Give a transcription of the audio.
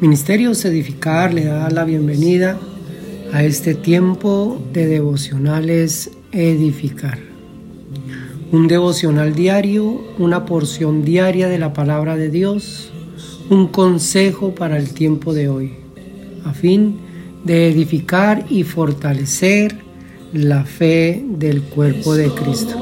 Ministerios Edificar le da la bienvenida a este tiempo de devocionales Edificar. Un devocional diario, una porción diaria de la palabra de Dios, un consejo para el tiempo de hoy, a fin de edificar y fortalecer la fe del cuerpo de Cristo.